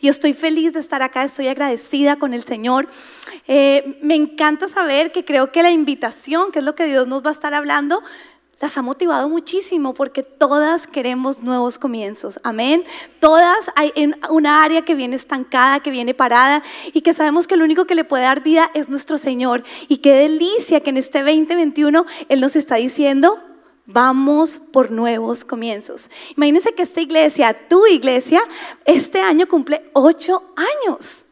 y estoy feliz de estar acá, estoy agradecida con el Señor. Eh, me encanta saber que creo que la invitación, que es lo que Dios nos va a estar hablando, las ha motivado muchísimo porque todas queremos nuevos comienzos. Amén. Todas hay en una área que viene estancada, que viene parada y que sabemos que lo único que le puede dar vida es nuestro Señor. Y qué delicia que en este 2021 Él nos está diciendo, Vamos por nuevos comienzos. Imagínense que esta iglesia, tu iglesia, este año cumple ocho años.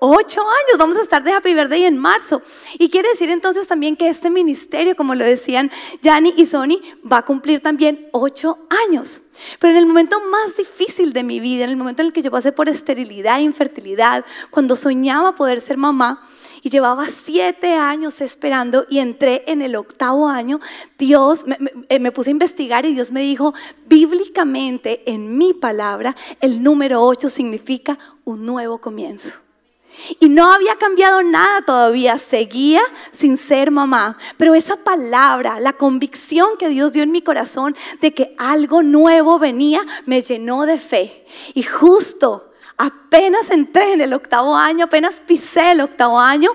Ocho años, vamos a estar de Happy Birthday en marzo. Y quiere decir entonces también que este ministerio, como lo decían Yanni y Sony, va a cumplir también ocho años. Pero en el momento más difícil de mi vida, en el momento en el que yo pasé por esterilidad e infertilidad, cuando soñaba poder ser mamá, y llevaba siete años esperando y entré en el octavo año, Dios me, eh, me, puse a investigar y Dios me dijo, bíblicamente en mi palabra, el número ocho significa un nuevo comienzo. Y no había cambiado nada todavía, seguía sin ser mamá. Pero esa palabra, la convicción que Dios dio en mi corazón de que algo nuevo venía, me llenó de fe. Y justo apenas entré en el octavo año, apenas pisé el octavo año,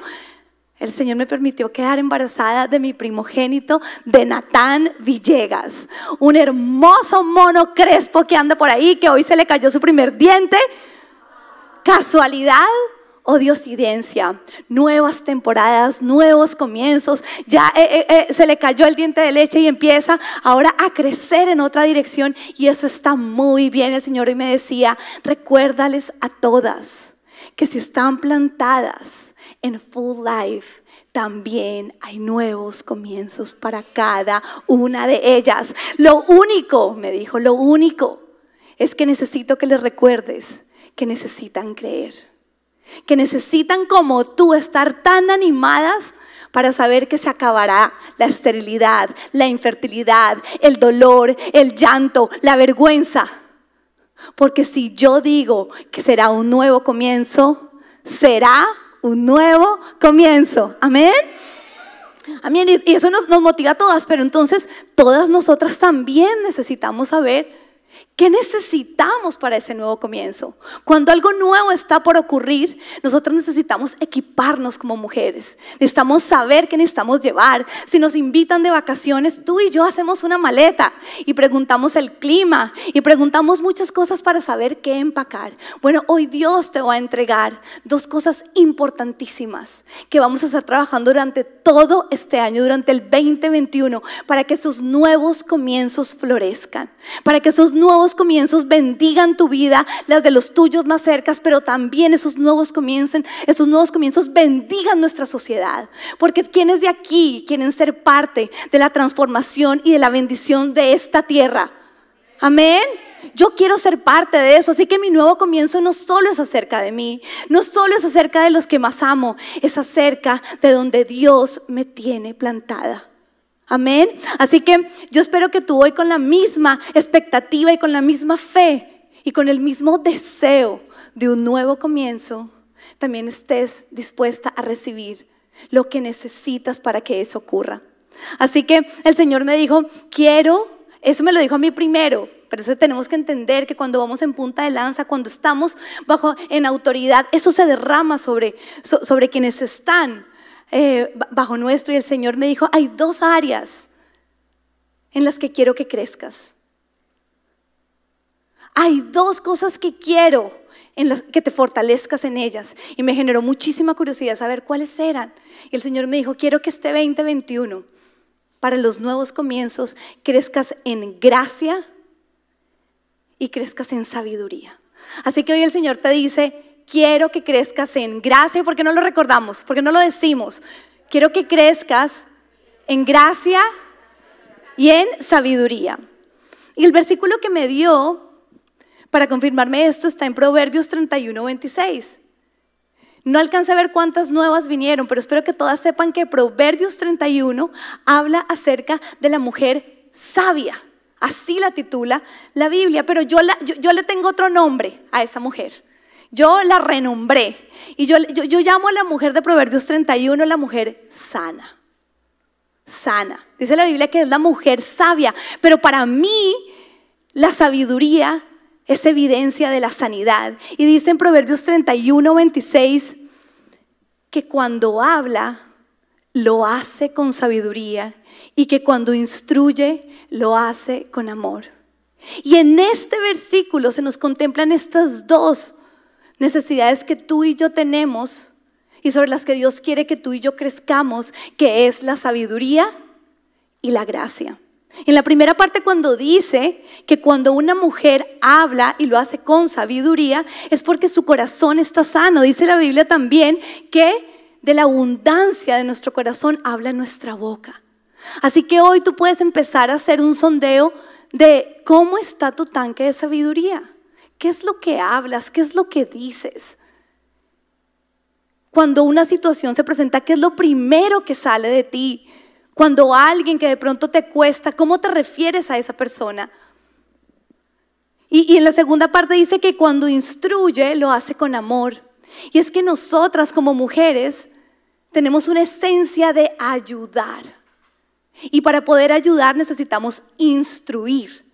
el Señor me permitió quedar embarazada de mi primogénito, de Natán Villegas, un hermoso mono crespo que anda por ahí, que hoy se le cayó su primer diente. ¿Casualidad? Oh diosidencia, nuevas temporadas, nuevos comienzos. Ya eh, eh, eh, se le cayó el diente de leche y empieza ahora a crecer en otra dirección y eso está muy bien. El Señor hoy me decía, recuérdales a todas que si están plantadas en full life, también hay nuevos comienzos para cada una de ellas. Lo único, me dijo, lo único es que necesito que les recuerdes que necesitan creer que necesitan como tú estar tan animadas para saber que se acabará la esterilidad, la infertilidad, el dolor, el llanto, la vergüenza. Porque si yo digo que será un nuevo comienzo, será un nuevo comienzo. Amén. Amén. Y eso nos, nos motiva a todas, pero entonces todas nosotras también necesitamos saber ¿Qué necesitamos para ese nuevo comienzo? Cuando algo nuevo está por ocurrir, nosotros necesitamos equiparnos como mujeres. Necesitamos saber qué necesitamos llevar. Si nos invitan de vacaciones, tú y yo hacemos una maleta y preguntamos el clima y preguntamos muchas cosas para saber qué empacar. Bueno, hoy Dios te va a entregar dos cosas importantísimas que vamos a estar trabajando durante todo este año, durante el 2021, para que esos nuevos comienzos florezcan, para que esos nuevos comienzos bendigan tu vida, las de los tuyos más cercas, pero también esos nuevos comiencen, esos nuevos comienzos bendigan nuestra sociedad. Porque quienes de aquí quieren ser parte de la transformación y de la bendición de esta tierra. Amén. Yo quiero ser parte de eso, así que mi nuevo comienzo no solo es acerca de mí, no solo es acerca de los que más amo, es acerca de donde Dios me tiene plantada. Amén. Así que yo espero que tú hoy con la misma expectativa y con la misma fe y con el mismo deseo de un nuevo comienzo, también estés dispuesta a recibir lo que necesitas para que eso ocurra. Así que el Señor me dijo, quiero, eso me lo dijo a mí primero, pero eso tenemos que entender que cuando vamos en punta de lanza, cuando estamos bajo en autoridad, eso se derrama sobre, sobre quienes están eh, bajo nuestro y el Señor me dijo, hay dos áreas en las que quiero que crezcas. Hay dos cosas que quiero en las que te fortalezcas en ellas. Y me generó muchísima curiosidad saber cuáles eran. Y el Señor me dijo, quiero que este 2021, para los nuevos comienzos, crezcas en gracia y crezcas en sabiduría. Así que hoy el Señor te dice, quiero que crezcas en gracia, porque no lo recordamos, porque no lo decimos. Quiero que crezcas en gracia y en sabiduría. Y el versículo que me dio para confirmarme esto está en Proverbios 31, 26. No alcancé a ver cuántas nuevas vinieron, pero espero que todas sepan que Proverbios 31 habla acerca de la mujer sabia. Así la titula la Biblia, pero yo, yo le tengo otro nombre a esa mujer. Yo la renombré. Y yo, yo, llamo a la mujer de Proverbios 31 la mujer sana. Sana. Dice la Biblia que es la mujer sabia. Pero para mí, la sabiduría es evidencia de la sanidad. Y dice en Proverbios 31, 26 que cuando habla, lo hace con sabiduría y que cuando instruye, lo hace con amor. Y en este versículo se nos contemplan estas dos necesidades que tú y yo tenemos y sobre las que Dios quiere que tú y yo crezcamos, que es la sabiduría y la gracia. En la primera parte cuando dice que cuando una mujer habla y lo hace con sabiduría, es porque su corazón está sano. Dice la Biblia también que de la abundancia de nuestro corazón habla nuestra boca. Así que hoy tú puedes empezar a hacer un sondeo de cómo está tu tanque de sabiduría. ¿Qué es lo que hablas? ¿Qué es lo que dices? Cuando una situación se presenta, ¿qué es lo primero que sale de ti? Cuando alguien que de pronto te cuesta, ¿cómo te refieres a esa persona? Y, y, en la segunda parte dice que cuando instruye lo hace con amor. Y es que nosotras como mujeres tenemos una esencia de ayudar. Y para poder ayudar necesitamos instruir.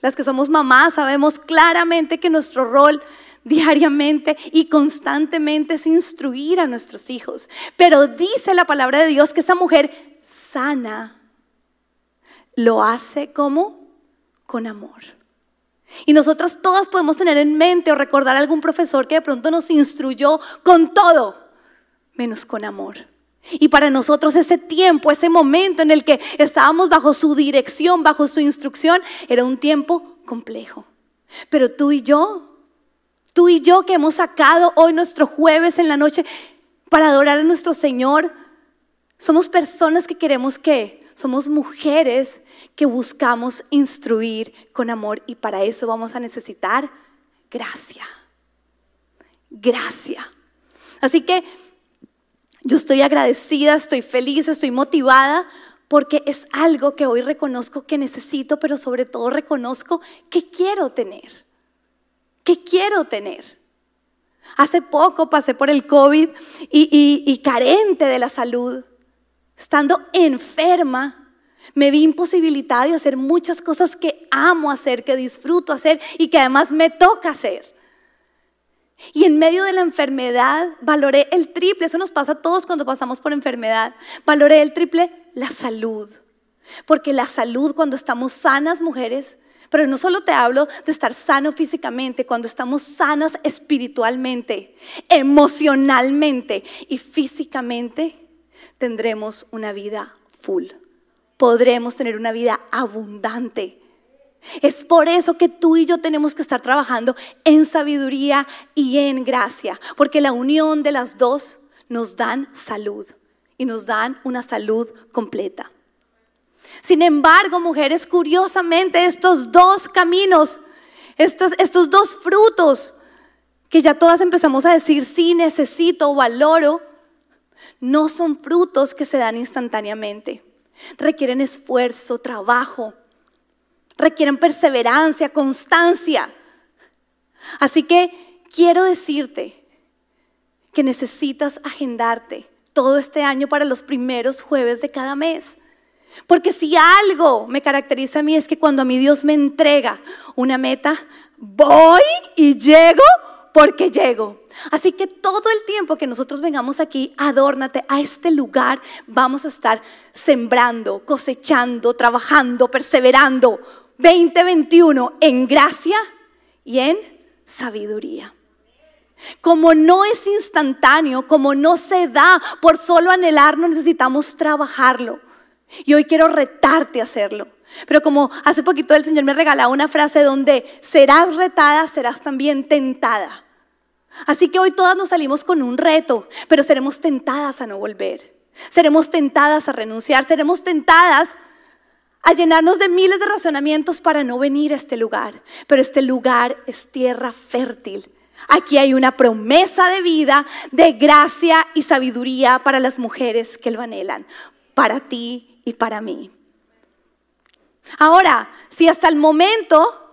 Las que somos mamás sabemos claramente que nuestro rol diariamente y constantemente es instruir a nuestros hijos. Pero dice la palabra de Dios que esa mujer sana, lo hace como con amor. Y nosotros todas podemos tener en mente o recordar a algún profesor que de pronto nos instruyó con todo, menos con amor. Y para nosotros ese tiempo, ese momento en el que estábamos bajo su dirección, bajo su instrucción, era un tiempo complejo. Pero tú y yo, tú y yo que hemos sacado hoy nuestro jueves en la noche para adorar a nuestro Señor, somos personas que queremos que, somos mujeres que buscamos instruir con amor y para eso vamos a necesitar gracia. Gracia. Así que yo estoy agradecida, estoy feliz, estoy motivada porque es algo que hoy reconozco que necesito, pero sobre todo reconozco que quiero tener. Que quiero tener. Hace poco pasé por el COVID y, y carente de la salud estando enferma, me vi imposibilitada de hacer muchas cosas que amo hacer, que disfruto hacer y que además me toca hacer. Y en medio de la enfermedad valoré el triple, eso nos pasa a todos cuando pasamos por enfermedad, valoré el triple la salud. Porque la salud cuando estamos sanas mujeres, pero no solo te hablo de estar sano físicamente, cuando estamos sanas espiritualmente, emocionalmente y físicamente, tendremos una vida full. Podremos tener una vida abundante. Es por eso que tú y yo tenemos que estar trabajando en sabiduría y en gracia, porque la unión de las dos nos dan salud y nos dan una salud completa. Sin embargo, mujeres, curiosamente, estos dos caminos, estos, estos dos frutos, que ya todas empezamos a decir, sí, necesito, valoro, no son frutos que se dan instantáneamente. Requieren esfuerzo, trabajo, requieren perseverancia, constancia. Así que quiero decirte que necesitas agendarte todo este año para los primeros jueves de cada mes. Porque si algo me caracteriza a mí es que cuando a mí Dios me entrega una meta, voy y llego porque llego. Así que todo el tiempo que nosotros vengamos aquí, adórnate a este lugar, vamos a estar sembrando, cosechando, trabajando, perseverando. 2021 en gracia y en sabiduría. Como no es instantáneo, como no se da por solo anhelarlo, necesitamos trabajarlo. Y hoy quiero retarte a hacerlo. Pero como hace poquito el Señor me regalaba una frase donde serás retada, serás también tentada. Así que hoy todas nos salimos con un reto, pero seremos tentadas a no volver. Seremos tentadas a renunciar, seremos tentadas a llenarnos de miles de razonamientos para no venir a este lugar. Pero este lugar es tierra fértil. Aquí hay una promesa de vida, de gracia y sabiduría para las mujeres que lo anhelan, para ti y para mí. Ahora, si hasta el momento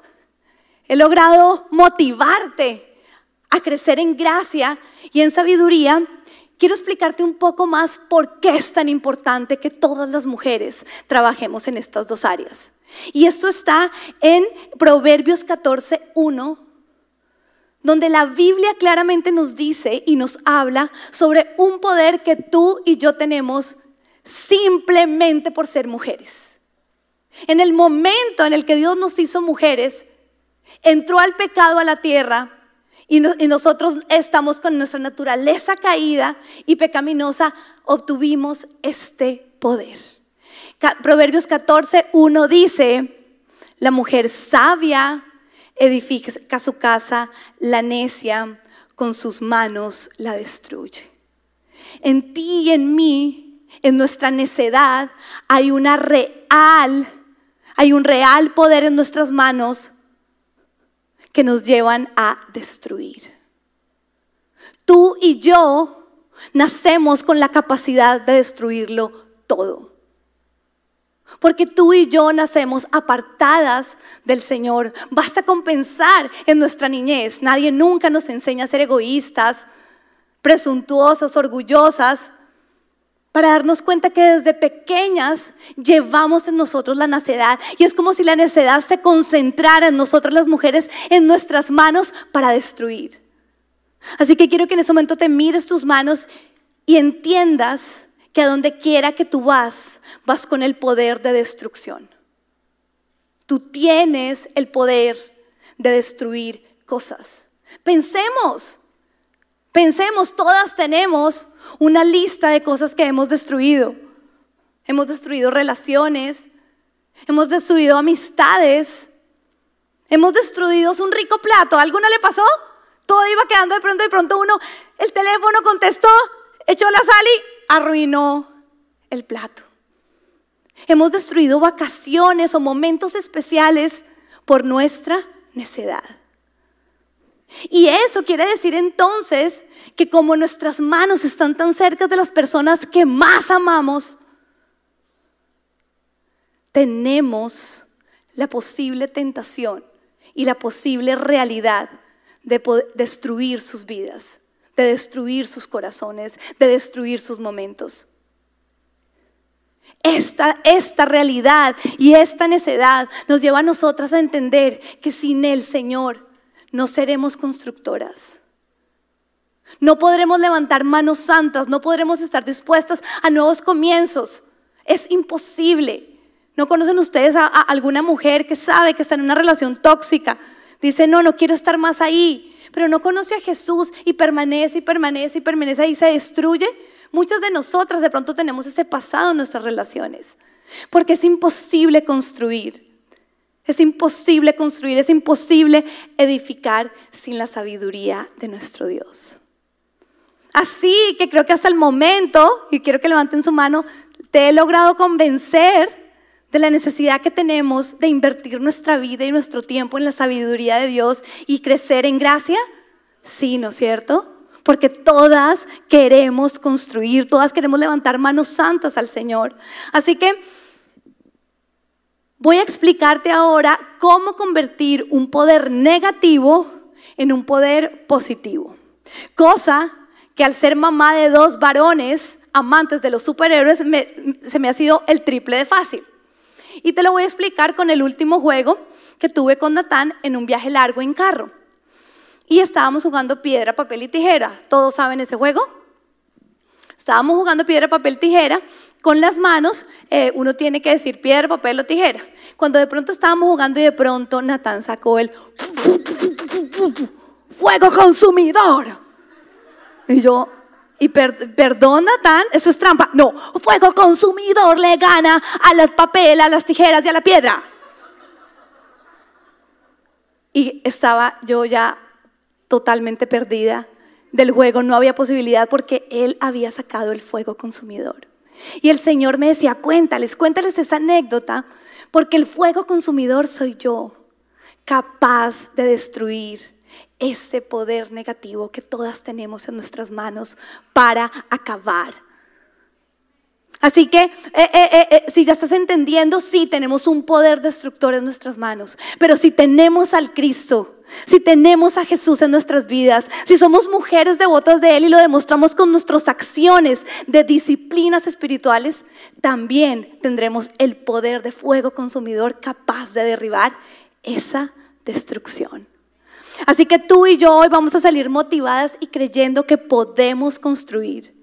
he logrado motivarte a crecer en gracia y en sabiduría, quiero explicarte un poco más por qué es tan importante que todas las mujeres trabajemos en estas dos áreas. Y esto está en Proverbios 14, 1, donde la Biblia claramente nos dice y nos habla sobre un poder que tú y yo tenemos simplemente por ser mujeres. En el momento en el que Dios nos hizo mujeres, entró al pecado a la tierra y, nosotros estamos con nuestra naturaleza caída y pecaminosa, obtuvimos este poder. Proverbios 14, 1 dice, la mujer sabia edifica su casa, la necia con sus manos la destruye. En ti y en mí, en nuestra necedad, hay una real, hay un real poder en nuestras manos que nos llevan a destruir. Tú y yo nacemos con la capacidad de destruirlo todo. Porque tú y yo nacemos apartadas del Señor. Basta con pensar en nuestra niñez. Nadie nunca nos enseña a ser egoístas, presuntuosas, orgullosas para darnos cuenta que desde pequeñas llevamos en nosotros la necedad y es como si la necedad se concentrara en nosotras las mujeres, en nuestras manos para destruir. Así que quiero que en este momento te mires tus manos y entiendas que a donde quiera que tú vas, vas con el poder de destrucción. Tú tienes el poder de destruir cosas. Pensemos, pensemos, todas tenemos una lista de cosas que hemos destruido. Hemos destruido relaciones, hemos destruido amistades, hemos destruido un rico plato. ¿A alguna le pasó? Todo iba quedando de pronto, de pronto uno, el teléfono contestó, echó la sal y arruinó el plato. Hemos destruido vacaciones o momentos especiales por nuestra necedad. Y eso quiere decir entonces que como nuestras manos están tan cerca de las personas que más amamos, tenemos la posible tentación y la posible realidad de destruir sus vidas, de destruir sus corazones, de destruir sus momentos. Esta, esta realidad y esta necedad nos lleva a nosotras a entender que sin el Señor no seremos constructoras. No podremos levantar manos santas, no podremos estar dispuestas a nuevos comienzos. Es imposible. ¿No conocen ustedes a, alguna mujer que sabe que está en una relación tóxica? Dice, no, no quiero estar más ahí, pero no conoce a Jesús y permanece y permanece y permanece ahí, se destruye. Muchas de nosotras de pronto tenemos ese pasado en nuestras relaciones, porque es imposible construir. Es imposible construir, es imposible edificar sin la sabiduría de nuestro Dios. Así que creo que hasta el momento, y quiero que levanten su mano, te he logrado convencer de la necesidad que tenemos de invertir nuestra vida y nuestro tiempo en la sabiduría de Dios y crecer en gracia. Sí, ¿no es cierto? Porque todas queremos construir, todas queremos levantar manos santas al Señor. Así que voy a explicarte ahora cómo convertir un poder negativo en un poder positivo. Cosa que al ser mamá de dos varones amantes de los superhéroes se me ha sido el triple de fácil. Y te lo voy a explicar con el último juego que tuve con Natán en un viaje largo en carro. Y estábamos jugando piedra, papel y tijera. ¿Todos saben ese juego? Estábamos jugando piedra, papel, tijera con las manos eh, uno tiene que decir piedra, papel o tijera. Cuando de pronto estábamos jugando y de pronto Natán sacó el fuego consumidor. Y yo, y perdón Natán, eso es trampa. No, fuego consumidor le gana a las papel, a las tijeras y a la piedra. Y estaba yo ya totalmente perdida del juego, no había posibilidad porque él había sacado el fuego consumidor. Y el Señor me decía, cuéntales, cuéntales esa anécdota, porque el fuego consumidor soy yo, capaz de destruir ese poder negativo que todas tenemos en nuestras manos para acabar. Así que, eh, eh, eh, si ya estás entendiendo, sí tenemos un poder destructor en nuestras manos, pero si tenemos al Cristo, si tenemos a Jesús en nuestras vidas, si somos mujeres devotas de Él y lo demostramos con nuestras acciones de disciplinas espirituales, también tendremos el poder de fuego consumidor capaz de derribar esa destrucción. Así que tú y yo hoy vamos a salir motivadas y creyendo que podemos construir.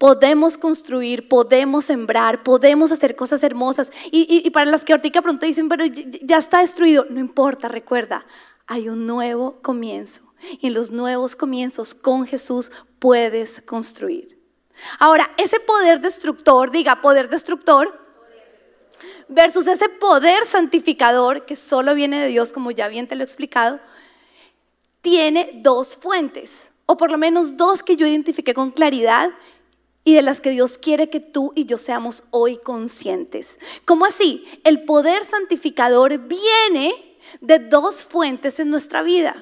Podemos construir, podemos sembrar, podemos hacer cosas hermosas. Y, para las que ahorita pronto dicen, pero ya está destruido, no importa, recuerda, hay un nuevo comienzo. Y en los nuevos comienzos con Jesús puedes construir. Ahora, ese poder destructor, diga poder destructor, versus ese poder santificador que solo viene de Dios, como ya bien te lo he explicado, tiene dos fuentes, o por lo menos dos que yo identifiqué con claridad y de las que Dios quiere que tú y yo seamos hoy conscientes. ¿Cómo así? El poder santificador viene de dos fuentes en nuestra vida.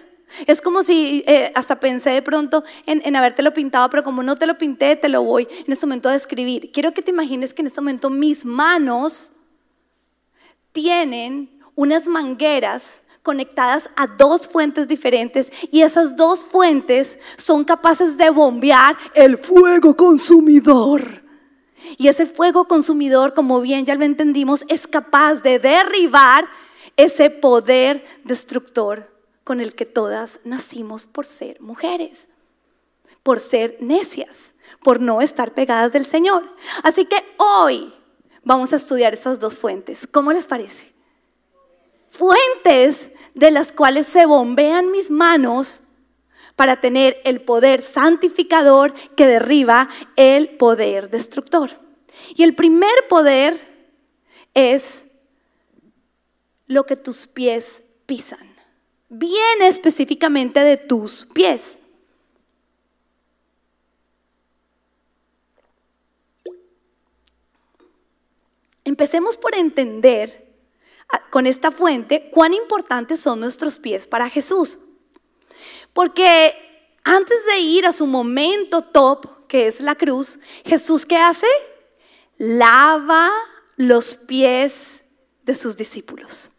Es como si eh, hasta pensé de pronto en, en habértelo pintado, pero como no te lo pinté, te lo voy en este momento a describir. Quiero que te imagines que en este momento mis manos tienen unas mangueras conectadas a dos fuentes diferentes y esas dos fuentes son capaces de bombear el fuego consumidor. Y ese fuego consumidor, como bien ya lo entendimos, es capaz de derribar ese poder destructor con el que todas nacimos por ser mujeres, por ser necias, por no estar pegadas del Señor. Así que hoy vamos a estudiar esas dos fuentes. ¿Cómo les parece? Fuentes de las cuales se bombean mis manos para tener el poder santificador que derriba el poder destructor. Y el primer poder es lo que tus pies pisan. Viene específicamente de tus pies. Empecemos por entender con esta fuente cuán importantes son nuestros pies para Jesús. Porque antes de ir a su momento top, que es la cruz, Jesús ¿qué hace? Lava los pies de sus discípulos.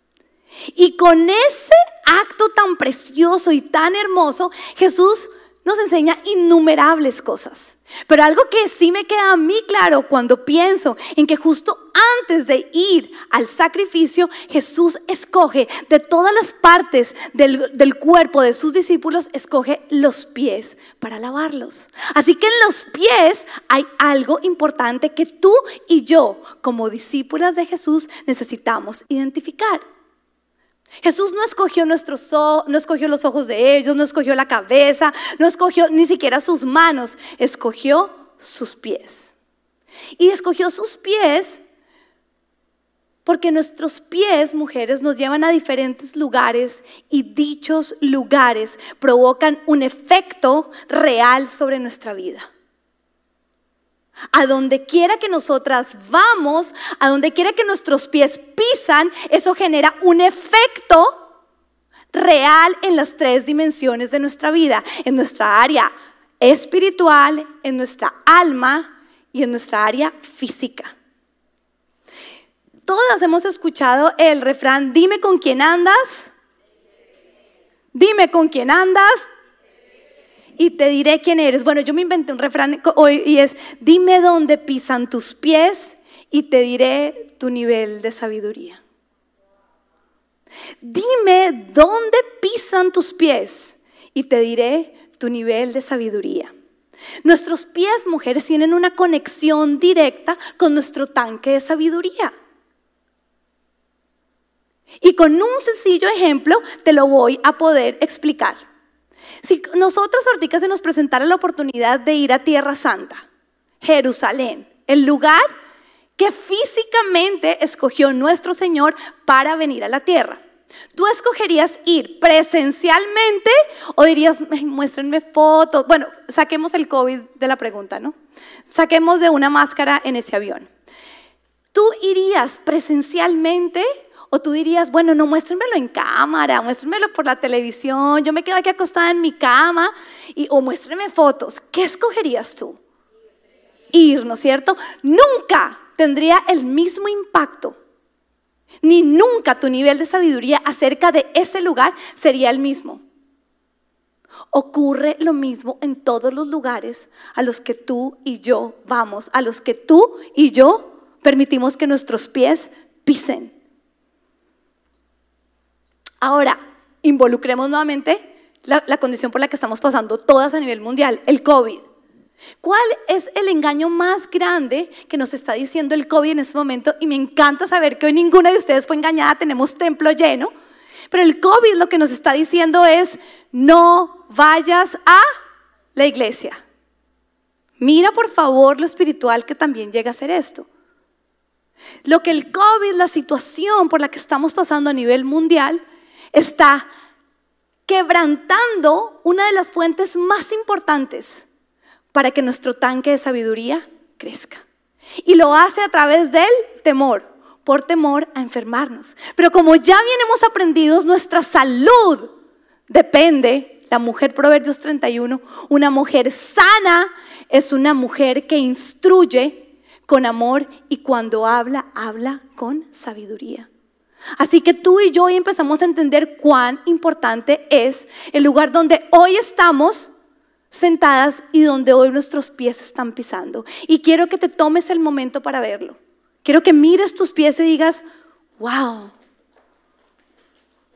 Y con ese acto tan precioso y tan hermoso, Jesús nos enseña innumerables cosas. Pero algo que sí me queda a mí claro cuando pienso en que justo antes de ir al sacrificio, Jesús escoge de todas las partes del, del, cuerpo de sus discípulos, escoge los pies para lavarlos. Así que en los pies hay algo importante que tú y yo, como discípulas de Jesús, necesitamos identificar. Jesús no escogió nuestros ojos, no escogió los ojos de ellos, no escogió la cabeza, no escogió ni siquiera sus manos, escogió sus pies. Y escogió sus pies porque nuestros pies, mujeres, nos llevan a diferentes lugares y dichos lugares provocan un efecto real sobre nuestra vida. A donde quiera que nosotras vamos, a donde quiera que nuestros pies pisan, eso genera un efecto real en las tres dimensiones de nuestra vida, en nuestra área espiritual, en nuestra alma y en nuestra área física. Todas hemos escuchado el refrán, dime con quién andas, dime con quién andas y te diré quién eres. Bueno, yo me inventé un refrán hoy y es, dime dónde pisan tus pies y te diré tu nivel de sabiduría. Dime dónde pisan tus pies y te diré tu nivel de sabiduría. Nuestros pies, mujeres, tienen una conexión directa con nuestro tanque de sabiduría. Y con un sencillo ejemplo te lo voy a poder explicar. Si nosotros ahorita se nos presentara la oportunidad de ir a Tierra Santa, Jerusalén, el lugar que físicamente escogió nuestro Señor para venir a la tierra. ¿Tú escogerías ir presencialmente o dirías, muéstrenme fotos? Bueno, saquemos el COVID de la pregunta, ¿no? Saquemos de una máscara en ese avión. ¿Tú irías presencialmente o tú dirías, bueno, no muéstrenmelo en cámara, muéstrenmelo por la televisión, yo me quedo aquí acostada en mi cama, y, o muéstrenme fotos. ¿Qué escogerías tú? Ir, ¿no es cierto? Nunca tendría el mismo impacto ni nunca tu nivel de sabiduría acerca de ese lugar sería el mismo. Ocurre lo mismo en todos los lugares a los que tú y yo vamos, a los que tú y yo permitimos que nuestros pies pisen. Ahora, involucremos nuevamente la, condición por la que estamos pasando todas a nivel mundial, el COVID. ¿Cuál es el engaño más grande que nos está diciendo el COVID en este momento? Y me encanta saber que hoy ninguna de ustedes fue engañada, tenemos templo lleno. Pero el COVID lo que nos está diciendo es, no vayas a la iglesia. Mira por favor lo espiritual que también llega a ser esto. Lo que el COVID, la situación por la que estamos pasando a nivel mundial, está quebrantando una de las fuentes más importantes para que nuestro tanque de sabiduría crezca. Y lo hace a través del temor, por temor a enfermarnos. Pero como ya bien hemos aprendido, nuestra salud depende, la mujer Proverbios 31, una mujer sana es una mujer que instruye con amor y cuando habla, habla con sabiduría. Así que tú y yo hoy empezamos a entender cuán importante es el lugar donde hoy estamos sentadas y donde hoy nuestros pies están pisando. Y quiero que te tomes el momento para verlo. Quiero que mires tus pies y digas, wow.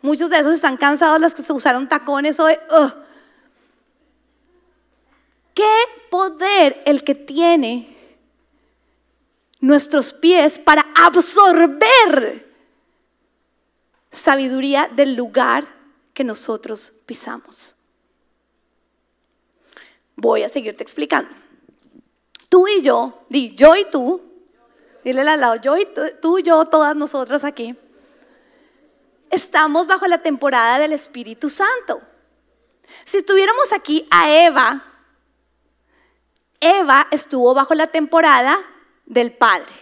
Muchos de esos están cansados, los que se usaron tacones hoy. ¿Qué poder el que tiene nuestros pies para absorber sabiduría del lugar que nosotros pisamos? Voy a seguirte explicando. Tú y yo, di yo y tú, dile al lado, yo y tú, tú y yo, todas nosotras aquí, estamos bajo la temporada del Espíritu Santo. Si tuviéramos aquí a Eva, Eva estuvo bajo la temporada del Padre.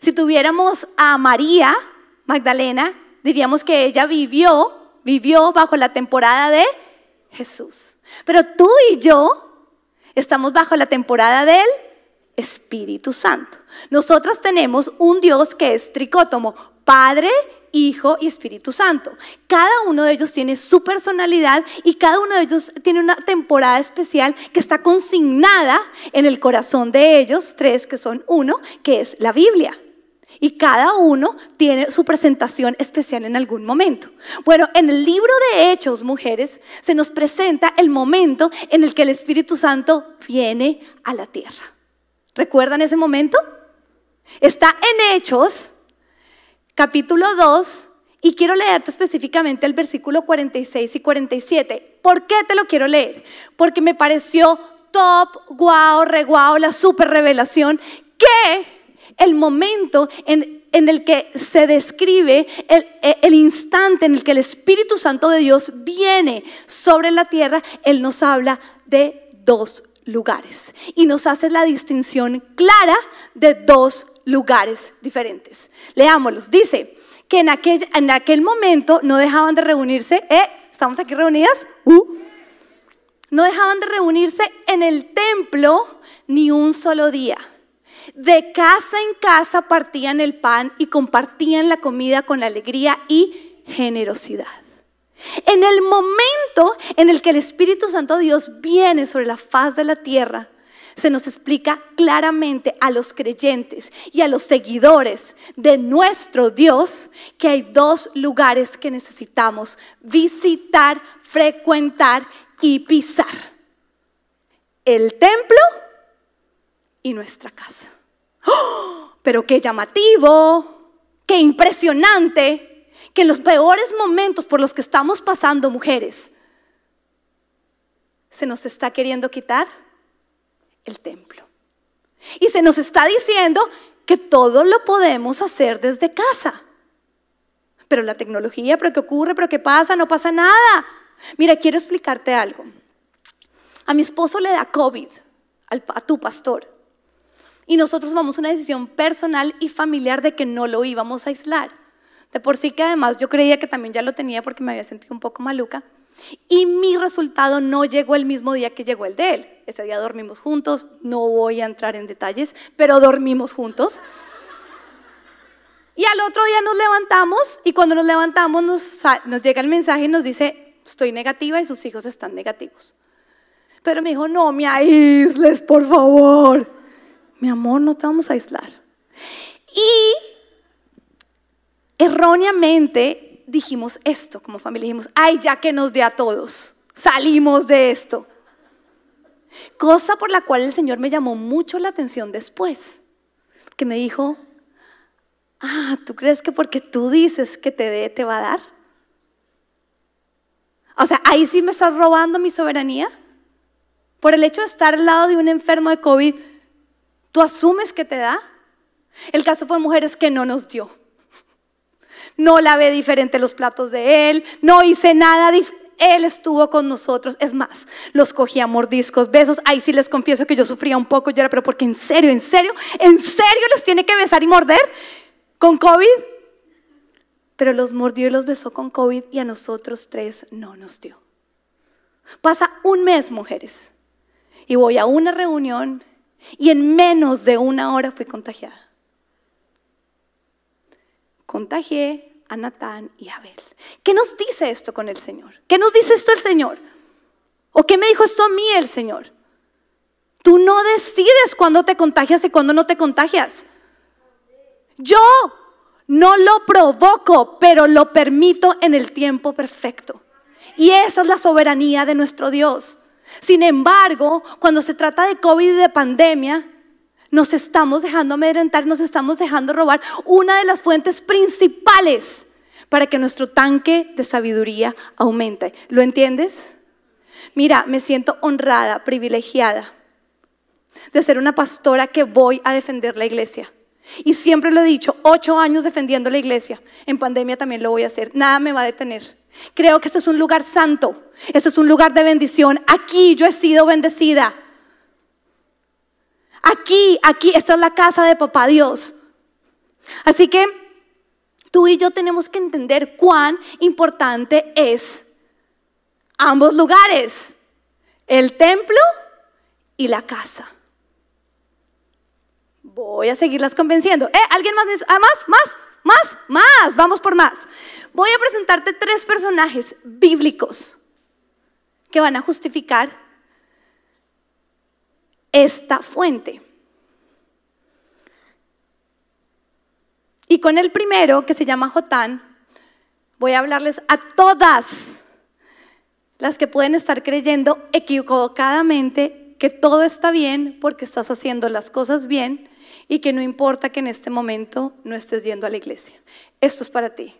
Si tuviéramos a María Magdalena, diríamos que ella vivió, vivió bajo la temporada de Jesús. Pero tú y yo Estamos bajo la temporada del Espíritu Santo. Nosotras tenemos un Dios que es tricótomo, Padre, Hijo y Espíritu Santo. Cada uno de ellos tiene su personalidad y cada uno de ellos tiene una temporada especial que está consignada en el corazón de ellos, tres que son uno, que es la Biblia. Y cada uno tiene su presentación especial en algún momento. Bueno, en el libro de Hechos, mujeres, se nos presenta el momento en el que el Espíritu Santo viene a la tierra. ¿Recuerdan ese momento? Está en Hechos, capítulo 2, y quiero leerte específicamente el versículo 46 y 47. ¿Por qué te lo quiero leer? Porque me pareció top, guau, re guau, la super revelación que el momento en, el que se describe el, el, instante en el que el Espíritu Santo de Dios viene sobre la tierra, Él nos habla de dos lugares y nos hace la distinción clara de dos lugares diferentes. Leámoslos. Dice que en aquel, en aquel momento no dejaban de reunirse. ¿Eh? ¿Estamos aquí reunidas? Uh. No dejaban de reunirse en el templo ni un solo día de casa en casa partían el pan y compartían la comida con alegría y generosidad. En el momento en el que el Espíritu Santo Dios viene sobre la faz de la tierra, se nos explica claramente a los creyentes y a los seguidores de nuestro Dios que hay dos lugares que necesitamos visitar, frecuentar y pisar. El templo y nuestra casa. ¡Oh! Pero qué llamativo, qué impresionante que en los peores momentos por los que estamos pasando, mujeres, se nos está queriendo quitar el templo. Y se nos está diciendo que todo lo podemos hacer desde casa. Pero la tecnología, pero ¿qué ocurre? ¿Pero qué pasa? No pasa nada. Mira, quiero explicarte algo. A mi esposo le da COVID, a tu pastor. Y nosotros tomamos una decisión personal y familiar de que no lo íbamos a aislar. De por sí que además yo creía que también ya lo tenía porque me había sentido un poco maluca. Y mi resultado no llegó el mismo día que llegó el de él. Ese día dormimos juntos, no voy a entrar en detalles, pero dormimos juntos. Y al otro día nos levantamos y cuando nos levantamos nos, nos llega el mensaje y nos dice, estoy negativa y sus hijos están negativos. Pero me dijo, no me aísles, por favor. Mi amor, no te vamos a aislar. Y erróneamente dijimos esto como familia. Dijimos, ay, ya que nos dé a todos. Salimos de esto. Cosa por la cual el Señor me llamó mucho la atención después. Que me dijo, ah, ¿tú crees que porque tú dices que te dé, te va a dar? O sea, ahí sí me estás robando mi soberanía. Por el hecho de estar al lado de un enfermo de COVID, ¿tú asumes que te da? El caso fue mujeres que no nos dio. No lavé diferente los platos de él, no hice nada Él estuvo con nosotros. Es más, los cogía mordiscos, besos. Ahí sí les confieso que yo sufría un poco. Yo era, pero porque en serio, en serio, en serio les tiene que besar y morder con COVID. Pero los mordió y los besó con COVID y a nosotros tres no nos dio. Pasa un mes, mujeres y voy a una reunión y en menos de una hora fui contagiada. Contagié a Natán y a Abel. ¿Qué nos dice esto con el Señor? ¿Qué nos dice esto el Señor? ¿O qué me dijo esto a mí el Señor? Tú no decides cuándo te contagias y cuándo no te contagias. Yo no lo provoco, pero lo permito en el tiempo perfecto. Y esa es la soberanía de nuestro Dios. Sin embargo, cuando se trata de COVID y de pandemia, nos estamos dejando amedrentar, nos estamos dejando robar una de las fuentes principales para que nuestro tanque de sabiduría aumente. ¿Lo entiendes? Mira, me siento honrada, privilegiada de ser una pastora que voy a defender la iglesia. Y siempre lo he dicho, ocho años defendiendo la iglesia. En pandemia también lo voy a hacer. Nada me va a detener. Creo que este es un lugar santo, este es un lugar de bendición. Aquí yo he sido bendecida. Aquí, aquí, esta es la casa de papá Dios. Así que tú y yo tenemos que entender cuán importante es ambos lugares, el templo y la casa. Voy a seguirlas convenciendo. ¿Eh? ¿Alguien más? ¿Ah, más? ¿Más? ¿Más? ¿Más? Vamos por más. Voy a presentarte tres personajes bíblicos que van a justificar esta fuente. Y con el primero, que se llama Jotán, voy a hablarles a todas las que pueden estar creyendo equivocadamente que todo está bien porque estás haciendo las cosas bien y que no importa que en este momento no estés yendo a la iglesia. Esto es para ti.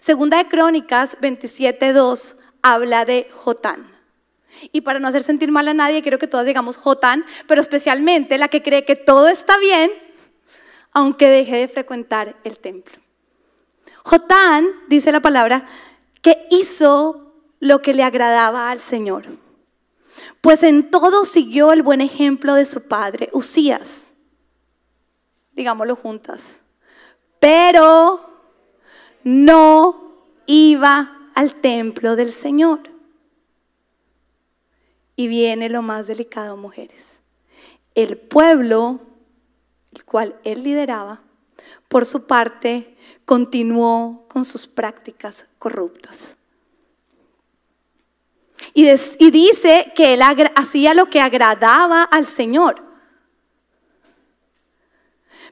Segunda de Crónicas 27.2 habla de Jotán. Y para no hacer sentir mal a nadie, quiero que todas digamos Jotán, pero especialmente la que cree que todo está bien, aunque deje de frecuentar el templo. Jotán, dice la palabra, que hizo lo que le agradaba al Señor. Pues en todo siguió el buen ejemplo de su padre, Usías. Digámoslo juntas. Pero no iba al templo del Señor. Y viene lo más delicado, mujeres. El pueblo, el cual él lideraba, por su parte, continuó con sus prácticas corruptas. Y, dice que él hacía lo que agradaba al Señor.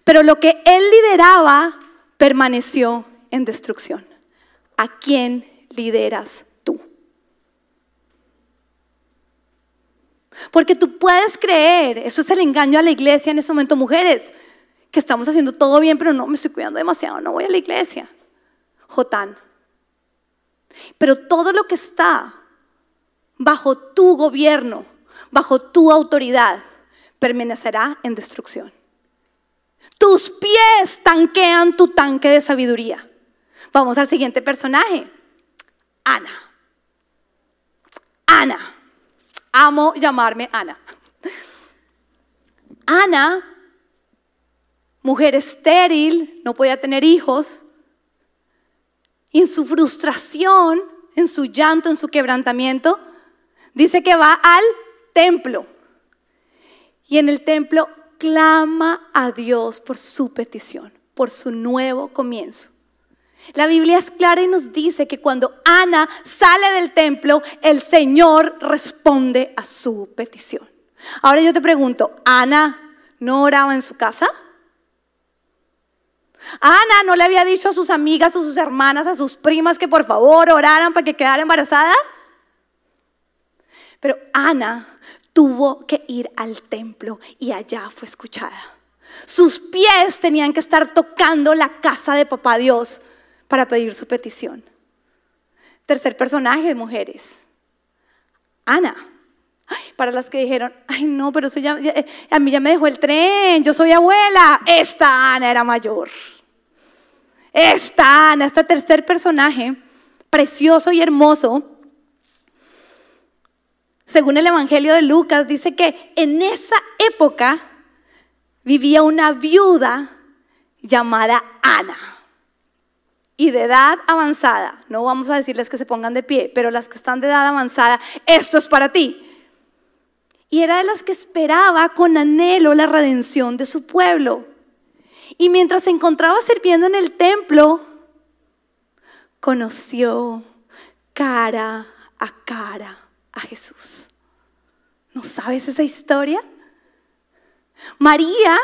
Pero lo que él lideraba permaneció en destrucción. ¿A quién lideras tú? Porque tú puedes creer, eso es el engaño a la iglesia en este momento, mujeres, que estamos haciendo todo bien, pero no me estoy cuidando demasiado, no voy a la iglesia. Jotán. Pero todo lo que está bajo tu gobierno, bajo tu autoridad, permanecerá en destrucción. Tus pies tanquean tu tanque de sabiduría. Vamos al siguiente personaje. Ana. Ana. Amo llamarme Ana. Ana, mujer estéril, no podía tener hijos. En su frustración, en su llanto, en su quebrantamiento, dice que va al templo. Y en el templo clama a Dios por su petición, por su nuevo comienzo. La Biblia es clara y nos dice que cuando Ana sale del templo, el Señor responde a su petición. Ahora yo te pregunto, ¿Ana no oraba en su casa? Ana no le había dicho a sus amigas, a sus hermanas, a sus primas que por favor oraran para que quedara embarazada. Pero Ana tuvo que ir al templo y allá fue escuchada. Sus pies tenían que estar tocando la casa de papá Dios para pedir su petición. Tercer personaje, mujeres. Ana. para las que dijeron, ay no, pero eh, a mí ya me dejó el tren, yo soy abuela. Esta Ana era mayor. Esta Ana, este tercer personaje, precioso y hermoso, según el Evangelio de Lucas, dice que en esa época vivía una viuda llamada Ana. Y de edad avanzada, no vamos a decirles que se pongan de pie, pero las que están de edad avanzada, esto es para ti. Y era de las que esperaba con anhelo la redención de su pueblo. Y mientras se encontraba sirviendo en el templo, conoció cara a cara a Jesús. ¿No sabes esa historia? María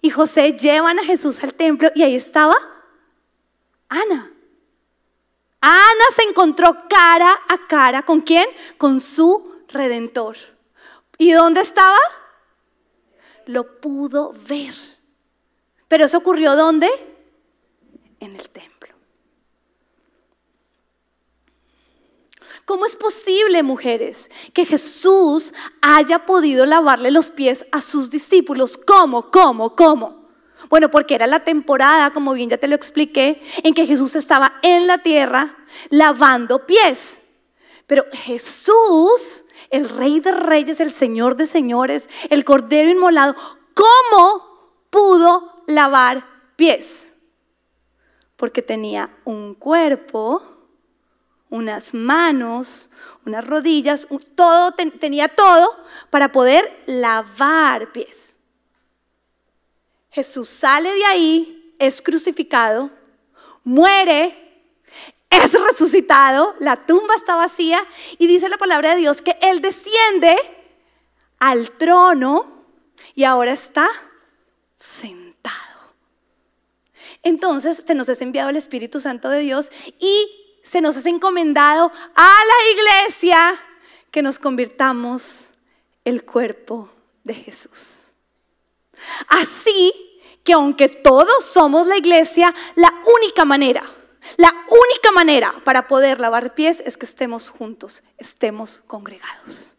y José llevan a Jesús al templo y ahí estaba Ana. Ana se encontró cara a cara con quién? Con su redentor. ¿Y dónde estaba? Lo pudo ver. Pero eso ocurrió ¿dónde? En el templo. ¿Cómo es posible, mujeres, que Jesús haya podido lavarle los pies a sus discípulos? ¿Cómo? ¿Cómo? ¿Cómo? Bueno, porque era la temporada, como bien ya te lo expliqué, en que Jesús estaba en la tierra lavando pies. Pero Jesús, el Rey de Reyes, el Señor de Señores, el Cordero Inmolado, ¿cómo pudo lavar pies? Porque tenía un cuerpo unas manos, unas rodillas, todo, tenía todo para poder lavar pies. Jesús sale de ahí, es crucificado, muere, es resucitado, la tumba está vacía y dice la palabra de Dios que Él desciende al trono y ahora está sentado. Entonces se nos es enviado el Espíritu Santo de Dios y se nos es encomendado a la iglesia que nos convirtamos el cuerpo de Jesús. Así que aunque todos somos la iglesia, la única manera, la única manera para poder lavar pies es que estemos juntos, estemos congregados.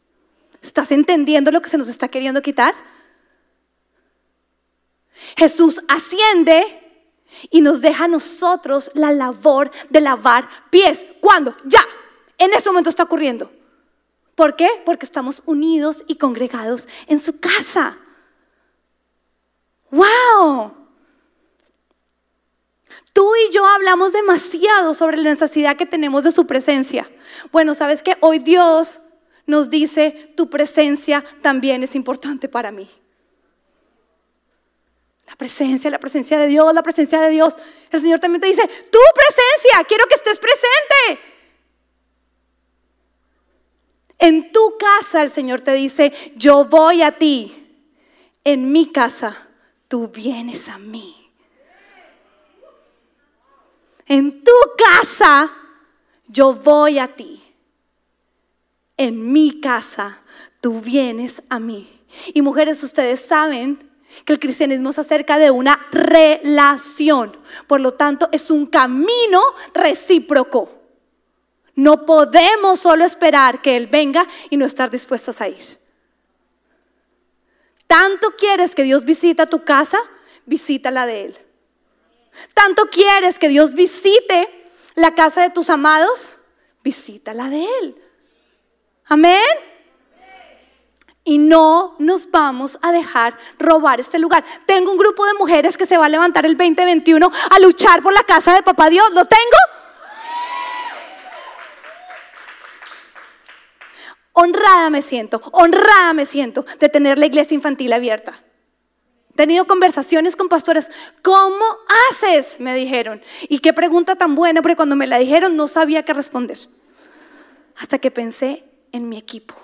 ¿Estás entendiendo lo que se nos está queriendo quitar? Jesús asciende y nos deja a nosotros la labor de lavar pies. ¿Cuándo? Ya. En ese momento está ocurriendo. ¿Por qué? Porque estamos unidos y congregados en su casa. ¡Wow! Tú y yo hablamos demasiado sobre la necesidad que tenemos de su presencia. Bueno, ¿sabes que Hoy Dios nos dice, tu presencia también es importante para mí. La presencia, la presencia de Dios, la presencia de Dios. El Señor también te dice, tu presencia, quiero que estés presente. En tu casa el Señor te dice, yo voy a ti. En mi casa, tú vienes a mí. En tu casa, yo voy a ti. En mi casa, tú vienes a mí. Y mujeres, ustedes saben que el cristianismo es acerca de una relación. Por lo tanto, es un camino recíproco. No podemos solo esperar que Él venga y no estar dispuestas a ir. Tanto quieres que Dios visita tu casa, visita la de Él. Tanto quieres que Dios visite la casa de tus amados, visita la de Él. Amén y no nos vamos a dejar robar este lugar. Tengo un grupo de mujeres que se va a levantar el 2021 a luchar por la casa de papá Dios. ¿Lo tengo? Honrada me siento, honrada me siento de tener la iglesia infantil abierta. He tenido conversaciones con pastores. ¿Cómo haces? Me dijeron. Y qué pregunta tan buena, porque cuando me la dijeron no sabía qué responder. Hasta que pensé en mi equipo.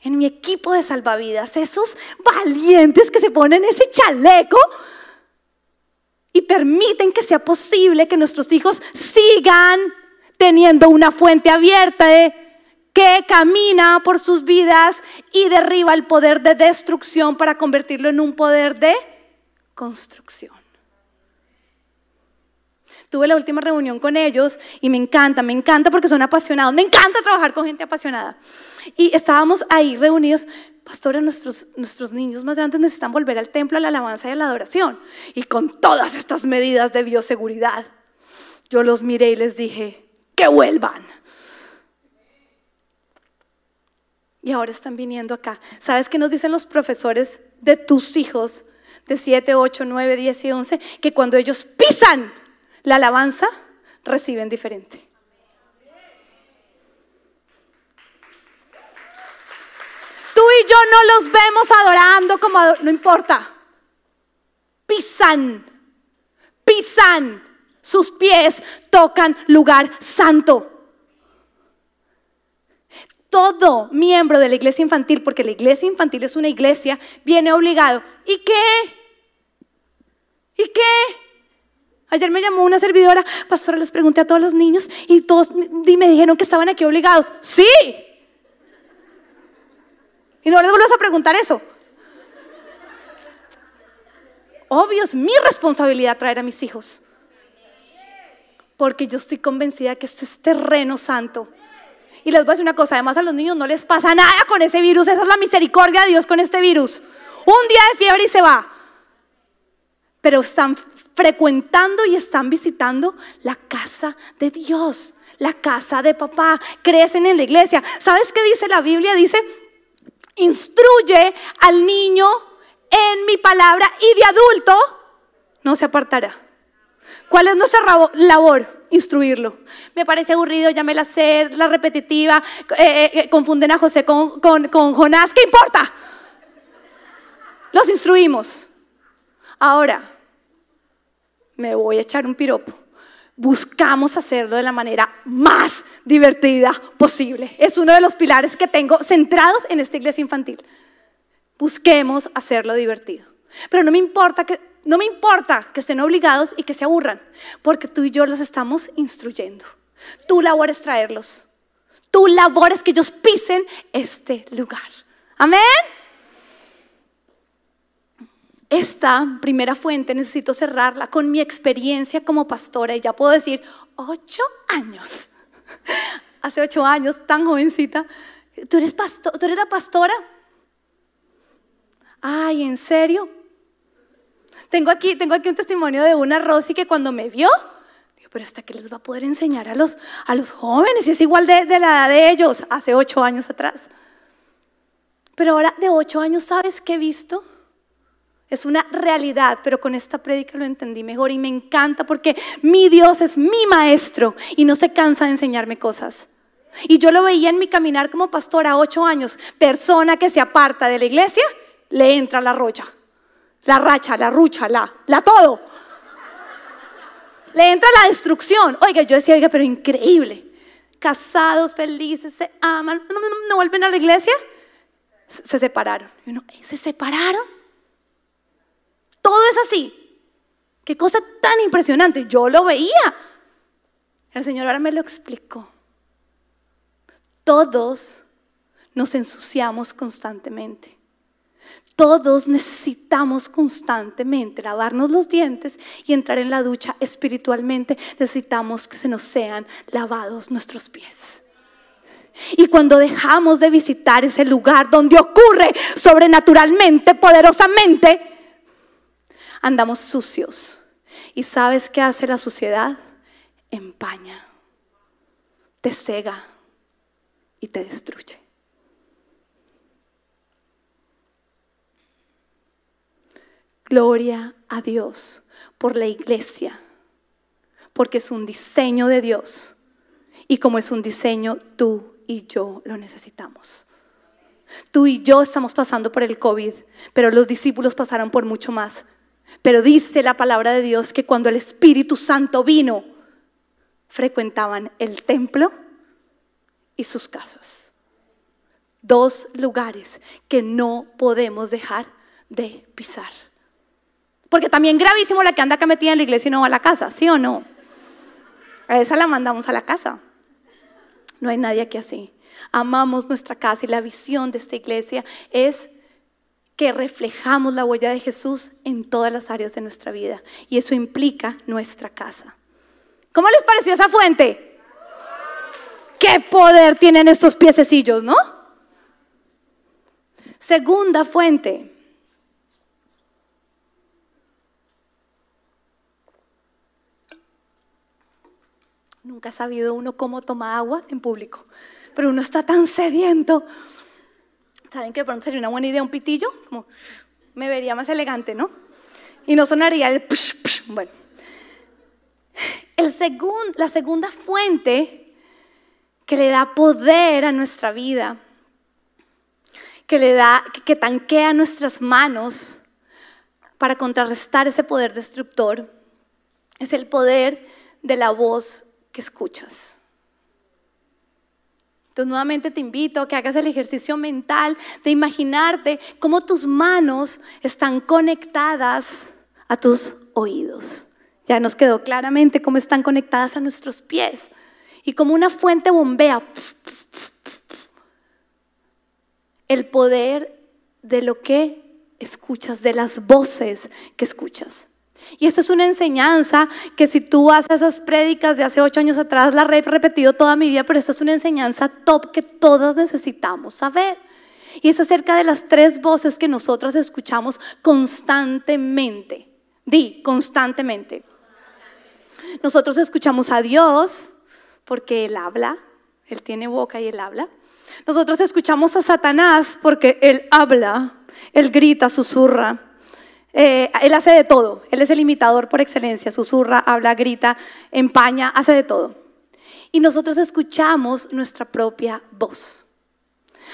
En mi equipo de salvavidas. Esos valientes que se ponen ese chaleco y permiten que sea posible que nuestros hijos sigan teniendo una fuente abierta de que camina por sus vidas y derriba el poder de destrucción para convertirlo en un poder de construcción. Tuve la última reunión con ellos y me encanta, me encanta porque son apasionados, me encanta trabajar con gente apasionada. Y estábamos ahí reunidos, pastora, nuestros, nuestros niños más grandes necesitan volver al templo, a la alabanza y a la adoración. Y con todas estas medidas de bioseguridad, yo los miré y les dije, que vuelvan. Y ahora están viniendo acá. ¿Sabes qué nos dicen los profesores de tus hijos de 7, 8, 9, 10 y 11? Que cuando ellos pisan la alabanza, reciben diferente. Tú y yo no los vemos adorando como no importa. Pisan, pisan, sus pies tocan lugar santo todo miembro de la iglesia infantil, porque la iglesia infantil es una iglesia, viene obligado. ¿Y qué? ¿Y qué? Ayer me llamó una servidora, pastora, les pregunté a todos los niños y todos me dijeron que estaban aquí obligados. Sí. Y no les vuelvas a preguntar eso. Obvio, es mi responsabilidad traer a mis hijos. Porque yo estoy convencida que este es terreno santo. Y les voy a decir una cosa, además a los niños no les pasa nada con ese virus, esa es la misericordia de Dios con este virus. Un día de fiebre y se va. Pero están frecuentando y están visitando la casa de Dios, la casa de papá, crecen en la iglesia. ¿Sabes qué dice la Biblia? Dice, instruye al niño en mi palabra y de adulto no se apartará. ¿Cuál es nuestra labor? instruirlo. Me parece aburrido, ya me la sé, la repetitiva, eh, eh, eh, confunden a José con, con, con Jonás, ¿qué importa? Los instruimos. Ahora, me voy a echar un piropo. Buscamos hacerlo de la manera más divertida posible. Es uno de los pilares que tengo centrados en esta iglesia infantil. Busquemos hacerlo divertido. Pero no me importa que no me importa que estén obligados y que se aburran, porque tú y yo los estamos instruyendo. Tu labor es traerlos. Tu labor es que ellos pisen este lugar. Amén. Esta primera fuente necesito cerrarla con mi experiencia como pastora y ya puedo decir, ocho años. Hace ocho años, tan jovencita. ¿Tú eres, pastor, ¿Tú eres la pastora? Ay, ¿en serio? Tengo aquí, tengo aquí un testimonio de una Rosy que cuando me vio, digo, pero hasta que les va a poder enseñar a los, a los jóvenes, y es igual de, de la edad de ellos, hace ocho años atrás. Pero ahora de ocho años, ¿sabes qué he visto? Es una realidad, pero con esta prédica lo entendí mejor y me encanta porque mi Dios es mi maestro y no se cansa de enseñarme cosas. Y yo lo veía en mi caminar como pastor a ocho años, persona que se aparta de la iglesia, le entra la rocha la racha, la rucha, la, la todo. Le entra la destrucción. Oiga, yo decía, oiga, pero increíble. Casados, felices, se aman, no, vuelven a la iglesia. Se, separaron. ¿se separaron? Todo es así. Qué cosa tan impresionante. Yo lo veía. El Señor ahora me lo explicó. Todos nos ensuciamos constantemente. Todos necesitamos constantemente lavarnos los dientes y entrar en la ducha espiritualmente. Necesitamos que se nos sean lavados nuestros pies. Y cuando dejamos de visitar ese lugar donde ocurre sobrenaturalmente, poderosamente, andamos sucios. ¿Y sabes qué hace la suciedad? Empaña, te cega y te destruye. Gloria a Dios por la iglesia, porque es un diseño de Dios. Y como es un diseño, tú y yo lo necesitamos. Tú y yo estamos pasando por el COVID, pero los discípulos pasaron por mucho más. Pero dice la palabra de Dios que cuando el Espíritu Santo vino, frecuentaban el templo y sus casas. Dos lugares que no podemos dejar de pisar. Porque también gravísimo la que anda acá metida en la iglesia y no va a la casa, ¿sí o no? A esa la mandamos a la casa. No hay nadie aquí así. Amamos nuestra casa y la visión de esta iglesia es que reflejamos la huella de Jesús en todas las áreas de nuestra vida. Y eso implica nuestra casa. ¿Cómo les pareció esa fuente? ¿Qué poder tienen estos piececillos, no? Segunda fuente. Nunca ha sabido uno cómo toma agua en público, pero uno está tan sediento. ¿Saben que de pronto sería una buena idea un pitillo? Como me vería más elegante, ¿no? Y no sonaría el bueno. El la segunda fuente que le da poder a nuestra vida, que le da, que tanquea nuestras manos para contrarrestar ese poder destructor, es el poder de la voz que escuchas. Entonces nuevamente te invito a que hagas el ejercicio mental de imaginarte cómo tus manos están conectadas a tus oídos. Ya nos quedó claramente cómo están conectadas a nuestros pies y como una fuente bombea el poder de lo que escuchas, de las voces que escuchas. Y esta es una enseñanza que si tú haces esas prédicas de hace ocho años atrás, la he repetido toda mi vida, pero esta es una enseñanza top que todas necesitamos saber. Y es acerca de las tres voces que nosotras escuchamos constantemente. Di, constantemente. Nosotros escuchamos a Dios porque Él habla, Él tiene boca y Él habla. Nosotros escuchamos a Satanás porque Él habla, Él grita, susurra. Eh, él hace de todo, Él es el imitador por excelencia, susurra, habla, grita, empaña, hace de todo. Y nosotros escuchamos nuestra propia voz.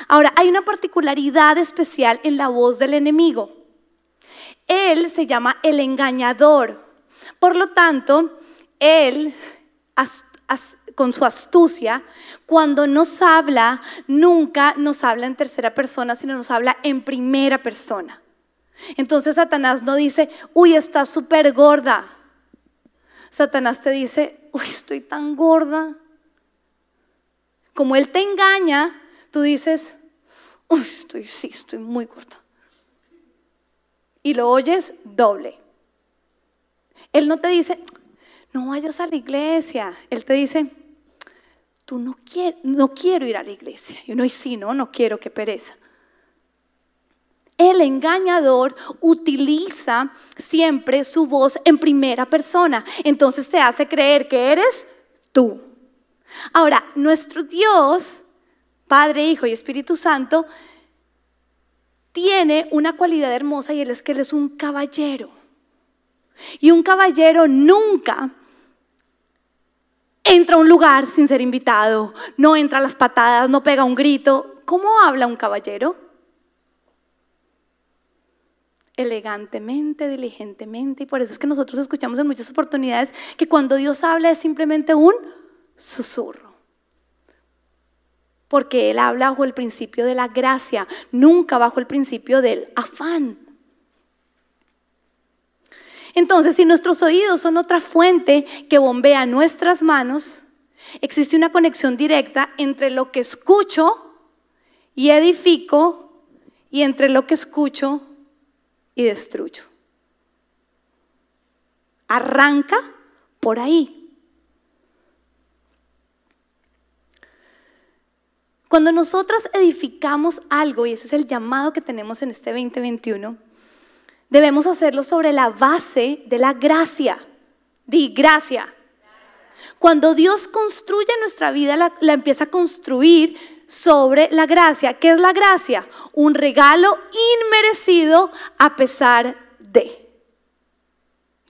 Ahora, hay una particularidad especial en la voz del enemigo. Él se llama el engañador. Por lo tanto, él, con su astucia, cuando nos habla, nunca nos habla en tercera persona, sino nos habla en primera persona. Entonces Satanás no dice, uy, estás súper gorda. Satanás te dice, uy, estoy tan gorda. Como él te engaña, tú dices, uy, estoy, sí, estoy muy gorda. Y lo oyes doble. Él no te dice, no vayas a la iglesia. Él te dice, tú no, no quiero ir a la iglesia. Y uno dice, sí, no, no quiero, qué pereza el engañador utiliza siempre su voz en primera persona. Entonces te hace creer que eres tú. Ahora, nuestro Dios, Padre, Hijo y Espíritu Santo, tiene una cualidad hermosa y él es que él es un caballero. Y un caballero nunca entra a un lugar sin ser invitado, no entra a las patadas, no pega un grito. ¿Cómo habla un caballero? Elegantemente, diligentemente. Y por eso es que nosotros escuchamos en muchas oportunidades que cuando Dios habla es simplemente un susurro. Porque Él habla bajo el principio de la gracia, nunca bajo el principio del afán. Entonces, si nuestros oídos son otra fuente que bombea nuestras manos, existe una conexión directa entre lo que escucho y edifico y entre lo que escucho y destruyo. Arranca por ahí. Cuando nosotras edificamos algo, y ese es el llamado que tenemos en este 2021, debemos hacerlo sobre la base de la gracia. Di gracia. Cuando Dios construye nuestra vida, la, la empieza a construir sobre la gracia. ¿Qué es la gracia? Un regalo inmerecido a pesar de.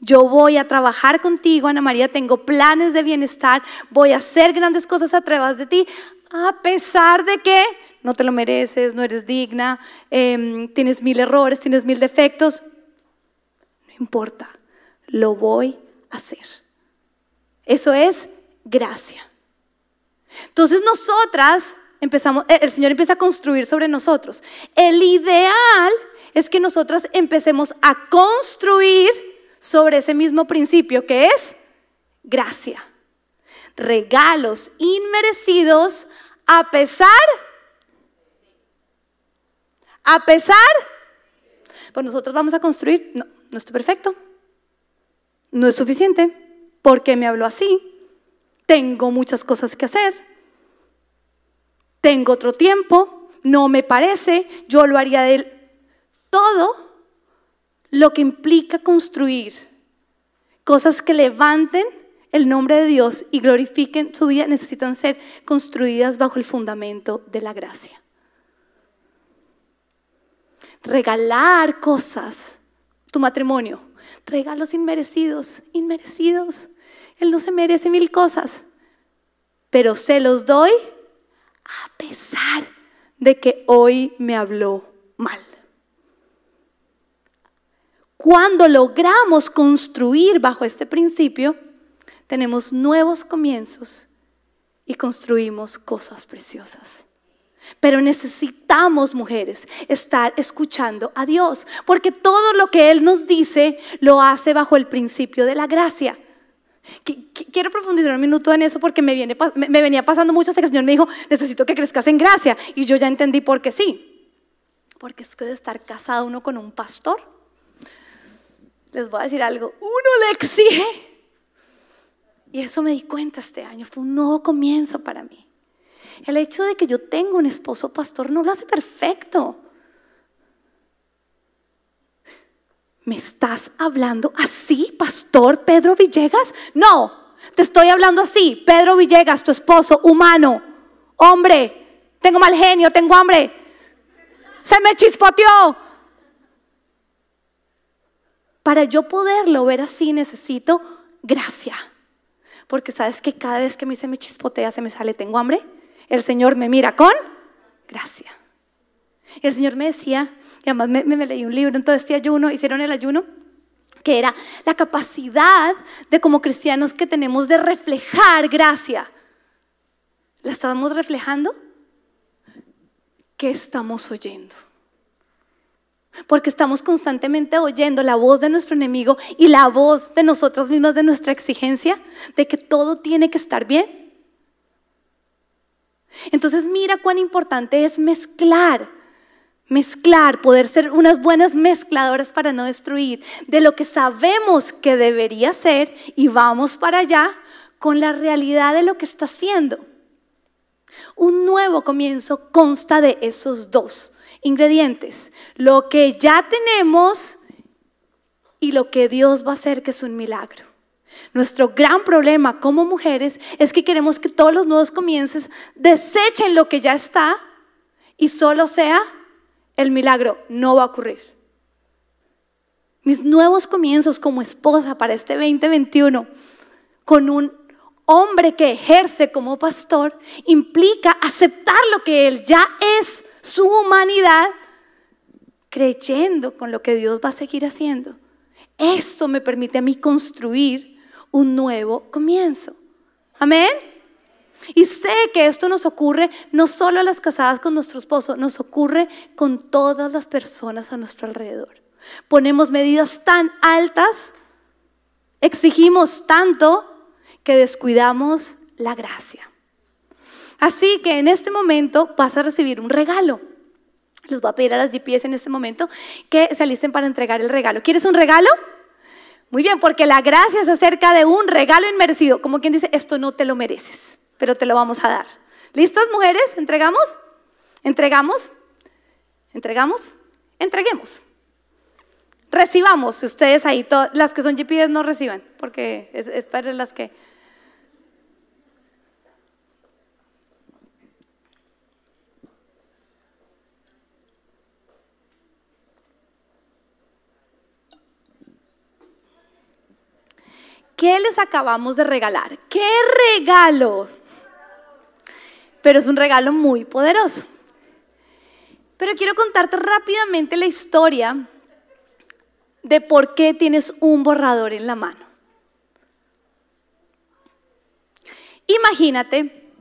Yo voy a trabajar contigo, Ana María, tengo planes de bienestar, voy a hacer grandes cosas a través de ti, a pesar de que no te lo mereces, no eres digna, em, tienes mil errores, tienes mil defectos. No importa, lo voy a hacer. Eso es gracia. Entonces nosotras empezamos, el Señor empieza a construir sobre nosotros. El ideal es que nosotras empecemos a construir sobre ese mismo principio que es gracia. Regalos inmerecidos a pesar, a pesar, pues nosotros vamos a construir, no, no estoy perfecto, no es suficiente, porque me habló así, tengo muchas cosas que hacer, tengo otro tiempo, no me parece, yo lo haría de él. Todo lo que implica construir cosas que levanten el nombre de Dios y glorifiquen su vida necesitan ser construidas bajo el fundamento de la gracia. Regalar cosas, tu matrimonio, regalos inmerecidos, inmerecidos. Él no se merece mil cosas, pero se los doy a pesar de que hoy me habló mal. Cuando logramos construir bajo este principio, tenemos nuevos comienzos y construimos cosas preciosas. Pero necesitamos, mujeres, estar escuchando a Dios, porque todo lo que Él nos dice lo hace bajo el principio de la gracia. Quiero profundizar un minuto en eso porque me, viene, me venía pasando mucho hasta que el Señor me dijo, necesito que crezcas en gracia. Y yo ya entendí por qué sí. Porque es que de estar casado uno con un pastor, les voy a decir algo, uno le exige. Y eso me di cuenta este año, fue un nuevo comienzo para mí. El hecho de que yo tenga un esposo pastor no lo hace perfecto. ¿Me estás hablando así, pastor Pedro Villegas? No, te estoy hablando así, Pedro Villegas, tu esposo, humano, hombre, tengo mal genio, tengo hambre, se me chispoteó. Para yo poderlo ver así necesito gracia. Porque sabes que cada vez que a mí se me chispotea, se me sale, tengo hambre, el Señor me mira con gracia. El Señor me decía, y además me, leí un libro en todo este ayuno, hicieron el ayuno, que era la capacidad de como cristianos que tenemos de reflejar gracia. ¿La estamos reflejando? ¿Qué estamos oyendo? Porque estamos constantemente oyendo la voz de nuestro enemigo y la voz de nosotros mismas, de nuestra exigencia, de que todo tiene que estar bien. Entonces mira cuán importante es mezclar, mezclar, poder ser unas buenas mezcladoras para no destruir de lo que sabemos que debería ser y vamos para allá con la realidad de lo que está haciendo. Un nuevo comienzo consta de esos dos ingredientes, lo que ya tenemos y lo que Dios va a hacer que es un milagro. Nuestro gran problema como mujeres es que queremos que todos los nuevos comienzos desechen lo que ya está y solo sea el milagro. No va a ocurrir. Mis nuevos comienzos como esposa para este 2021 con un hombre que ejerce como pastor implica aceptar lo que él ya es su humanidad, creyendo con lo que Dios va a seguir haciendo. Eso me permite a mí construir un nuevo comienzo. Amén. Y sé que esto nos ocurre no solo a las casadas con nuestro esposo, nos ocurre con todas las personas a nuestro alrededor. Ponemos medidas tan altas, exigimos tanto que descuidamos la gracia. Así que en este momento vas a recibir un regalo. Les voy a pedir a las GPS en este momento que se alisten para entregar el regalo. ¿Quieres un regalo? Muy bien, porque la gracia es acerca de un regalo inmerecido. Como quien dice, esto no te lo mereces, pero te lo vamos a dar. ¿Listas, mujeres? ¿Entregamos? ¿Entregamos? ¿Entregamos? Entreguemos. Recibamos, ustedes ahí, las que son GPS no reciban, porque es, es para las que ¿Qué les acabamos de regalar? ¿Qué regalo? Pero es un regalo muy poderoso. Pero quiero contarte rápidamente la historia de por qué tienes un borrador en la mano. Imagínate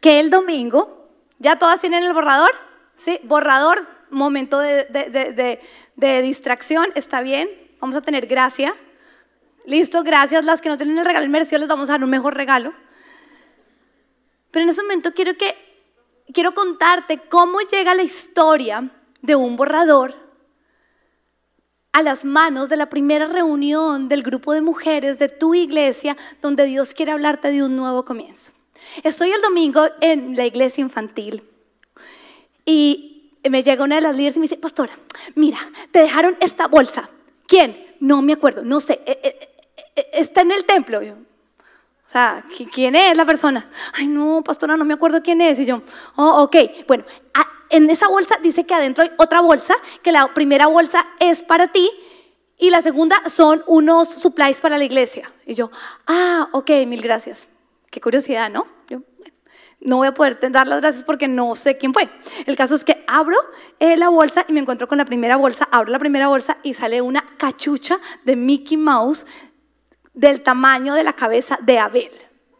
que el domingo, ¿ya todas tienen el borrador? ¿Sí? Borrador, momento de, distracción, está bien, vamos a tener gracia. Listo, gracias. Las que no tienen el regalo merecido les vamos a dar un mejor regalo. Pero en ese momento quiero que quiero contarte cómo llega la historia de un borrador a las manos de la primera reunión del grupo de mujeres de tu iglesia donde Dios quiere hablarte de un nuevo comienzo. Estoy el domingo en la iglesia infantil y me llega una de las líderes y me dice, pastora, mira, te dejaron esta bolsa. ¿Quién? No me acuerdo, no sé. Eh, eh, eh, está en el templo. O sea, ¿quién es la persona? Ay, no, pastora, no me acuerdo quién es. Y yo, oh, ok. Bueno, en esa bolsa dice que adentro hay otra bolsa, que la primera bolsa es para ti y la segunda son unos supplies para la iglesia. Y yo, ah, ok, mil gracias. Qué curiosidad, ¿no? Yo, no voy a poder dar las gracias porque no sé quién fue. El caso es que abro eh, la bolsa y me encuentro con la primera bolsa, abro la primera bolsa y sale una cachucha de Mickey Mouse del tamaño de la cabeza de Abel.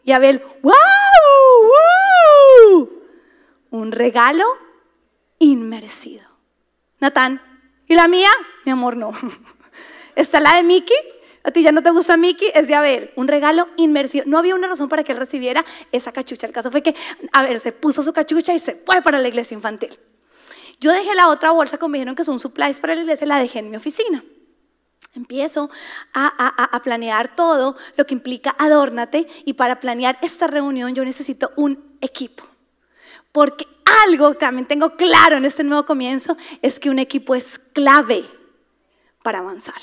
Y Abel, ¡wow! Un regalo inmerecido. Natán, ¿y la mía? Mi amor, no. Está la de Mickey. A ti ya no te gusta Mickey, es de Abel. Un regalo inmersivo. No había una razón para que él recibiera esa cachucha. El caso fue que Abel se puso su cachucha y se fue para la iglesia infantil. Yo dejé la otra bolsa, como dijeron que son supplies para la iglesia, la dejé en mi oficina. Empiezo a, planear todo lo que implica adórnate y para planear esta reunión yo necesito un equipo. Porque algo que también tengo claro en este nuevo comienzo es que un equipo es clave para avanzar.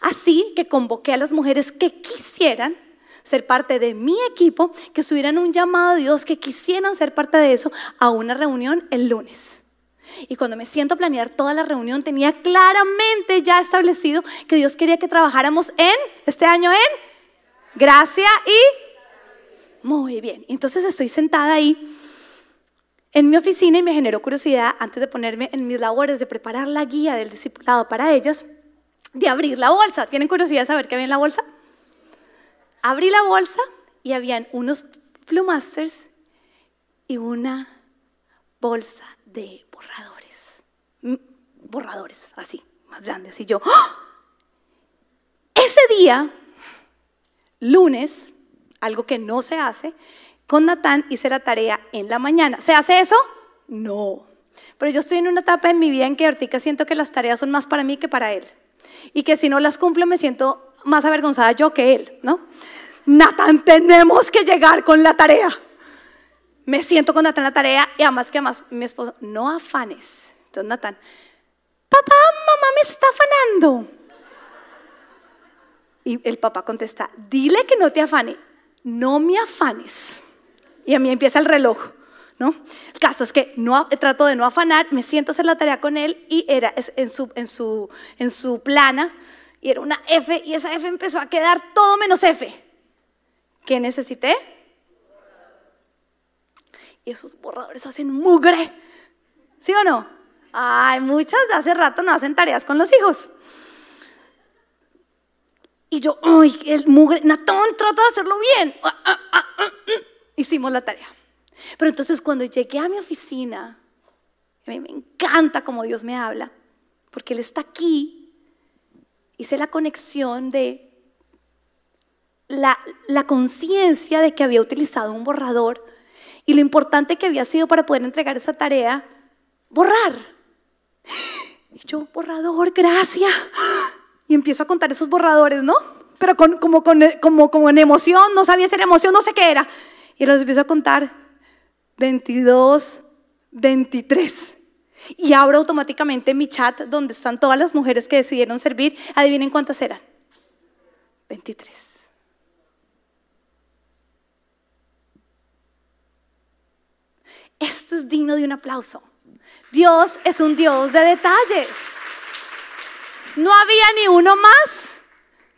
Así que convoqué a las mujeres que quisieran ser parte de mi equipo, que estuvieran un llamado a Dios, que quisieran ser parte de eso a una reunión el lunes. Y cuando me siento a planear toda la reunión, tenía claramente ya establecido que Dios quería que trabajáramos en, este año en, gracia y... Muy bien, entonces estoy sentada ahí en mi oficina y me generó curiosidad antes de ponerme en mis labores de preparar la guía del discipulado para ellas, de abrir la bolsa. ¿Tienen curiosidad de saber qué había en la bolsa? Abrí la bolsa y habían unos plumasters y una bolsa de borradores. Borradores, así, más grandes. Y yo, ¡ah! ese día, lunes, algo que no se hace, con Natán hice la tarea en la mañana. ¿Se hace eso? No. Pero yo estoy en una etapa en mi vida en que ahorita siento que las tareas son más para mí que para él. Y que si no las cumplo me siento más avergonzada yo que él, ¿no? Natán, tenemos que llegar con la tarea me siento con Natán la tarea y además que además mi esposo, no afanes. Entonces Natán, papá, mamá me está afanando. Y el papá contesta, dile que no te afane, no me afanes. Y a mí empieza el reloj, ¿no? El caso es que no, trato de no afanar, me siento hacer la tarea con él y era en su, en su, en su plana y era una F y esa F empezó a quedar todo menos F. ¿Qué necesité? Y esos borradores hacen mugre. ¿Sí o no? Ay, muchas hace rato no hacen tareas con los hijos. Y yo, ay, el mugre, Natón, trata de hacerlo bien. Ah, ah, ah, Hicimos la tarea. Pero entonces cuando llegué a mi oficina, a mí me encanta como Dios me habla, porque Él está aquí, hice la conexión de la, la conciencia de que había utilizado un borrador y lo importante que había sido para poder entregar esa tarea, borrar. Y yo, borrador, gracias. Y empiezo a contar esos borradores, ¿no? Pero como, como en emoción, no sabía si era emoción, no sé qué era. Y los empiezo a contar 22, 23. Y abro automáticamente mi chat donde están todas las mujeres que decidieron servir. Adivinen cuántas eran. 23. Esto digno de un aplauso. Dios es un Dios de detalles. No había ni uno más,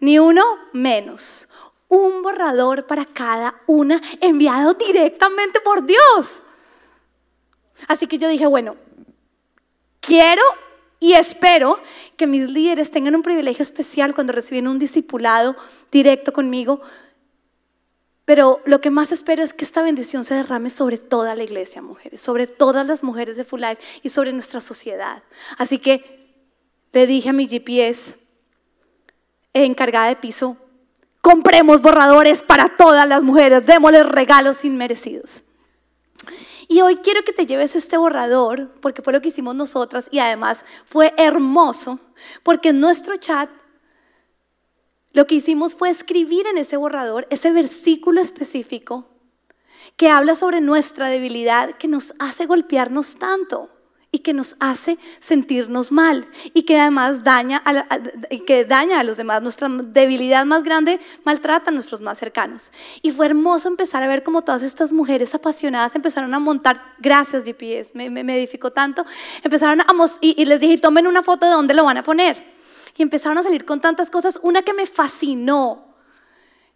ni uno menos. Un borrador para cada una enviado directamente por Dios. Así que yo dije, bueno, quiero y espero que mis líderes tengan un privilegio especial cuando reciben un discipulado directo conmigo. Pero lo que más espero es que esta bendición se derrame sobre toda la iglesia, mujeres, sobre todas las mujeres de Full Life y sobre nuestra sociedad. Así que le dije a mi GPS, encargada de piso, compremos borradores para todas las mujeres, démosles regalos inmerecidos. Y hoy quiero que te lleves este borrador, porque fue lo que hicimos nosotras y además fue hermoso, porque en nuestro chat lo que hicimos fue escribir en ese borrador ese versículo específico que habla sobre nuestra debilidad que nos hace golpearnos tanto y que nos hace sentirnos mal y que además daña a, que daña a los demás. Nuestra debilidad más grande maltrata a nuestros más cercanos. Y fue hermoso empezar a ver cómo todas estas mujeres apasionadas empezaron a montar, gracias GPS, me, me, edificó tanto, empezaron a, y, y les dije, tomen una foto de dónde lo van a poner. Y empezaron a salir con tantas cosas. Una que me fascinó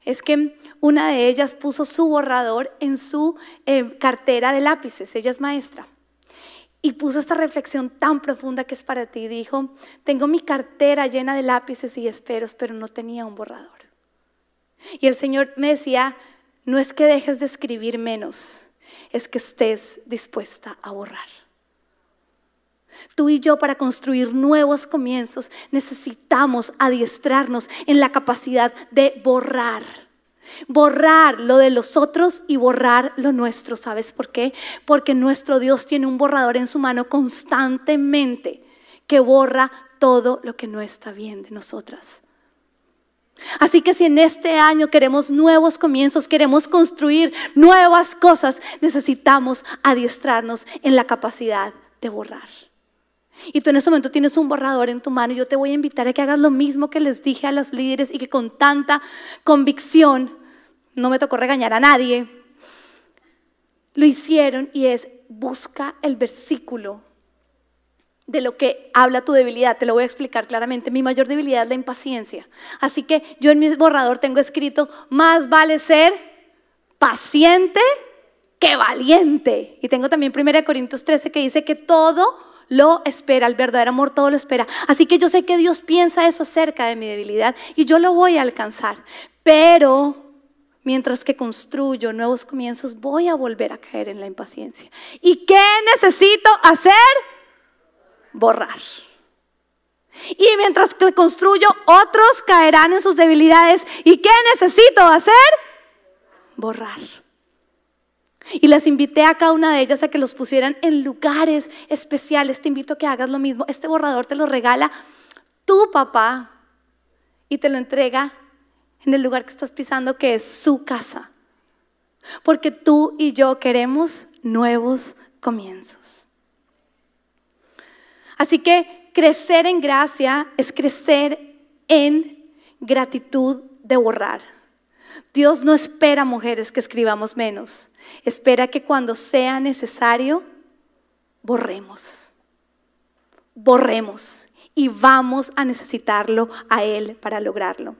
es que una de ellas puso su borrador en su eh, cartera de lápices, ella es maestra. Y puso esta reflexión tan profunda que es para ti. Dijo, tengo mi cartera llena de lápices y esperos, pero no tenía un borrador. Y el Señor me decía, no es que dejes de escribir menos, es que estés dispuesta a borrar. Tú y yo para construir nuevos comienzos necesitamos adiestrarnos en la capacidad de borrar Borrar lo de los otros y borrar lo nuestro. ¿Sabes por qué? Porque nuestro Dios tiene un borrador en su mano constantemente que borra todo lo que no está bien de nosotras. Así que si en este año queremos nuevos comienzos, queremos construir nuevas cosas, necesitamos adiestrarnos en la capacidad de borrar. Y tú en este momento tienes un borrador en tu mano y yo te voy a invitar a que hagas lo mismo que les dije a los líderes y que con tanta convicción no me tocó regañar a nadie. Lo hicieron y es, busca el versículo de lo que habla tu debilidad. Te lo voy a explicar claramente. Mi mayor debilidad es la impaciencia. Así que yo en mi borrador tengo escrito, más vale ser paciente que valiente. Y tengo también 1 Corintios 13 que dice que todo lo espera, el verdadero amor todo lo espera. Así que yo sé que Dios piensa eso acerca de mi debilidad y yo lo voy a alcanzar. Pero mientras que construyo nuevos comienzos, voy a volver a caer en la impaciencia. ¿Y qué necesito hacer? Borrar. Y mientras que construyo, otros caerán en sus debilidades. ¿Y qué necesito hacer? Borrar. Y las invité a cada una de ellas a que los pusieran en lugares especiales. Te invito a que hagas lo mismo. Este borrador te lo regala tu papá y te lo entrega en el lugar que estás pisando, que es su casa. Porque tú y yo queremos nuevos comienzos. Así que crecer en gracia es crecer en gratitud de borrar. Dios no espera, mujeres, que escribamos menos. Espera que cuando sea necesario, borremos. Borremos. Y vamos a necesitarlo a Él para lograrlo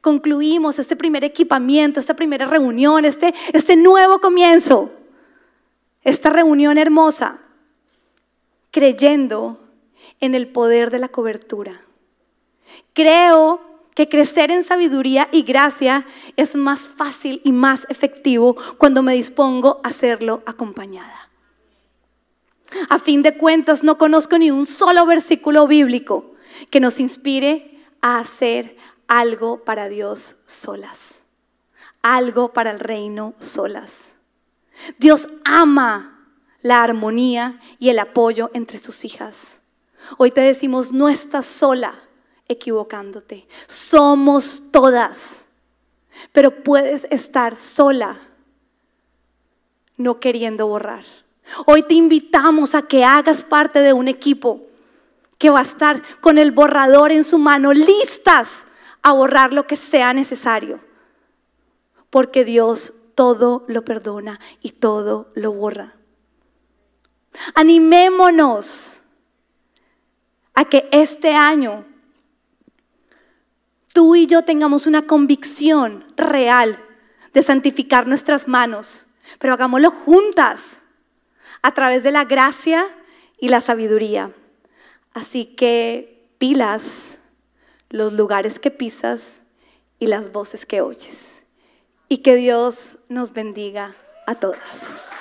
concluimos este primer equipamiento, esta primera reunión, este, este nuevo comienzo, esta reunión hermosa, creyendo en el poder de la cobertura. Creo que crecer en sabiduría y gracia es más fácil y más efectivo cuando me dispongo a hacerlo acompañada. A fin de cuentas, no conozco ni un solo versículo bíblico que nos inspire a hacer algo para Dios solas, algo para el reino solas. Dios ama la armonía y el apoyo entre sus hijas. Hoy te decimos, no estás sola equivocándote, somos todas, pero puedes estar sola no queriendo borrar. Hoy te invitamos a que hagas parte de un equipo que va a estar con el borrador en su mano, listas a borrar lo que sea necesario, porque Dios todo lo perdona y todo lo borra. Animémonos a que este año tú y yo tengamos una convicción real de santificar nuestras manos, pero hagámoslo juntas a través de la gracia y la sabiduría. Así que pilas los lugares que pisas y las voces que oyes. Y que Dios nos bendiga a todas.